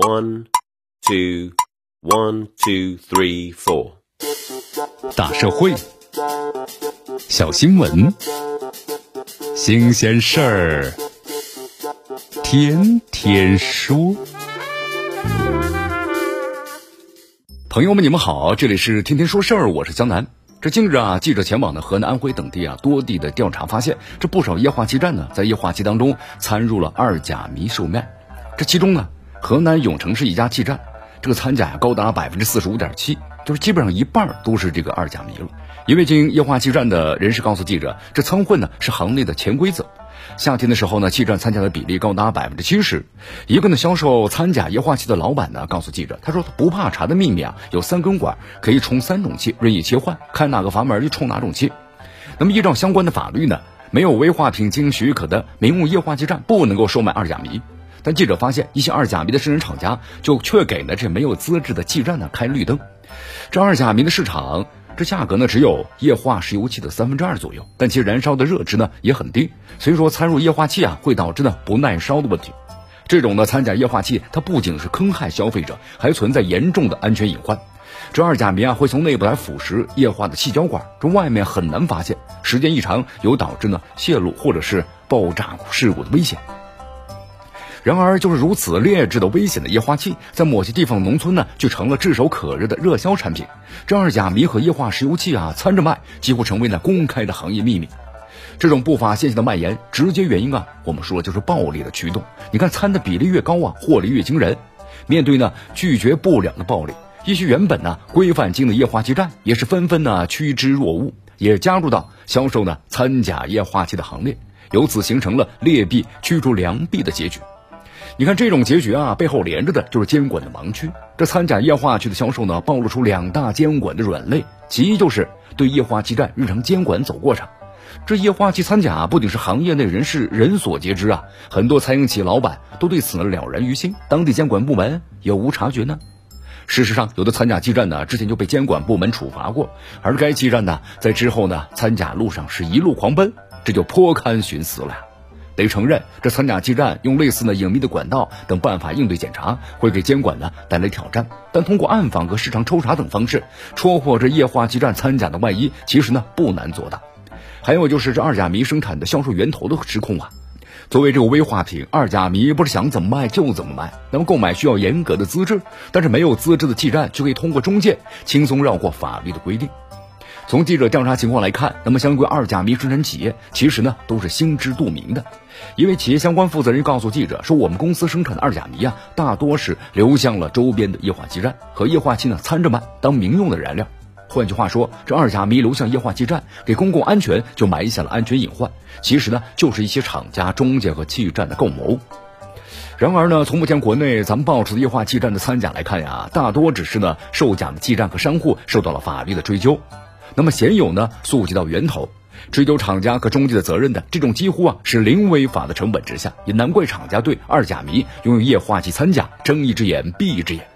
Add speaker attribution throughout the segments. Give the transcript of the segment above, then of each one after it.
Speaker 1: One, two, one, two, three, four。
Speaker 2: 大社会，小新闻，新鲜事儿，天天说。朋友们，你们好，这里是天天说事儿，我是江南。这近日啊，记者前往的河南、安徽等地啊多地的调查发现，这不少液化气站呢，在液化气当中掺入了二甲醚售卖。这其中呢，河南永城市一家气站，这个掺假高达百分之四十五点七，就是基本上一半都是这个二甲醚了。一位经营液化气站的人士告诉记者，这掺混呢是行内的潜规则。夏天的时候呢，气站掺假的比例高达百分之七十。一个呢销售掺假液化气的老板呢告诉记者，他说他不怕查的秘密啊，有三根管可以充三种气，任意切换，看哪个阀门就充哪种气。那么依照相关的法律呢，没有危化品经营许可的民用液化气站不能够售卖二甲醚。但记者发现，一些二甲醚的生产厂家就却给了这没有资质的气站呢开绿灯。这二甲醚的市场，这价格呢只有液化石油气的三分之二左右，但其燃烧的热值呢也很低，所以说掺入液化气啊会导致呢不耐烧的问题。这种呢掺假液化气，它不仅是坑害消费者，还存在严重的安全隐患。这二甲醚啊会从内部来腐蚀液化的气胶管，这外面很难发现，时间一长有导致呢泄露或者是爆炸事故的危险。然而，就是如此劣质的危险的液化气，在某些地方农村呢，就成了炙手可热的热销产品。这二甲醚和液化石油气啊掺着卖，几乎成为了公开的行业秘密。这种不法现象的蔓延，直接原因啊，我们说就是暴利的驱动。你看掺的比例越高啊，获利越惊人。面对呢拒绝不了的暴利，一些原本呢规范经营的液化气站，也是纷纷呢趋之若鹜，也加入到销售呢掺假液化气的行列，由此形成了劣币驱逐良币的结局。你看这种结局啊，背后连着的就是监管的盲区。这参假液化气的销售呢，暴露出两大监管的软肋。其一就是对液化气站日常监管走过场。这液化气掺假不仅是行业内人士人所皆知啊，很多餐饮企业老板都对此呢了然于心。当地监管部门有无察觉呢？事实上，有的掺假气站呢，之前就被监管部门处罚过，而该气站呢，在之后呢，掺假路上是一路狂奔，这就颇堪寻思了。得承认，这掺假气站用类似呢隐秘的管道等办法应对检查，会给监管呢带来挑战。但通过暗访和市场抽查等方式，戳破这液化气站掺假的外衣，其实呢不难做到。还有就是这二甲醚生产的销售源头的失控啊。作为这个危化品，二甲醚不是想怎么卖就怎么卖。那么购买需要严格的资质，但是没有资质的气站就可以通过中介轻松绕过法律的规定。从记者调查情况来看，那么相关二甲醚生产企业其实呢都是心知肚明的。一位企业相关负责人告诉记者说：“我们公司生产的二甲醚啊，大多是流向了周边的液化气站，和液化气呢掺着卖，当民用的燃料。换句话说，这二甲醚流向液化气站，给公共安全就埋下了安全隐患。其实呢，就是一些厂家、中介和气站的共谋。然而呢，从目前国内咱们爆出的液化气站的掺假来看呀，大多只是呢售假的气站和商户受到了法律的追究。”那么鲜有呢，溯及到源头，追究厂家和中介的责任的这种几乎啊是零违法的成本之下，也难怪厂家对二甲醚拥有液化气掺假睁一只眼闭一只眼。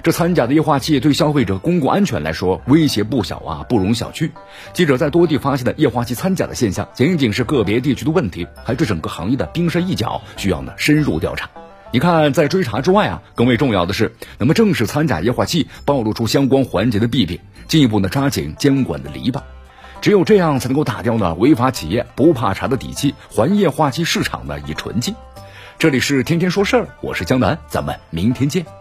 Speaker 2: 这掺假的液化气对消费者公共安全来说威胁不小啊，不容小觑。记者在多地发现的液化气掺假的现象，仅仅是个别地区的问题，还是整个行业的冰山一角，需要呢深入调查。你看，在追查之外啊，更为重要的是，那么正式掺假液化气暴露出相关环节的弊病，进一步呢扎紧监管的篱笆，只有这样才能够打掉呢违法企业不怕查的底气，还液化气市场的以纯净。这里是天天说事儿，我是江南，咱们明天见。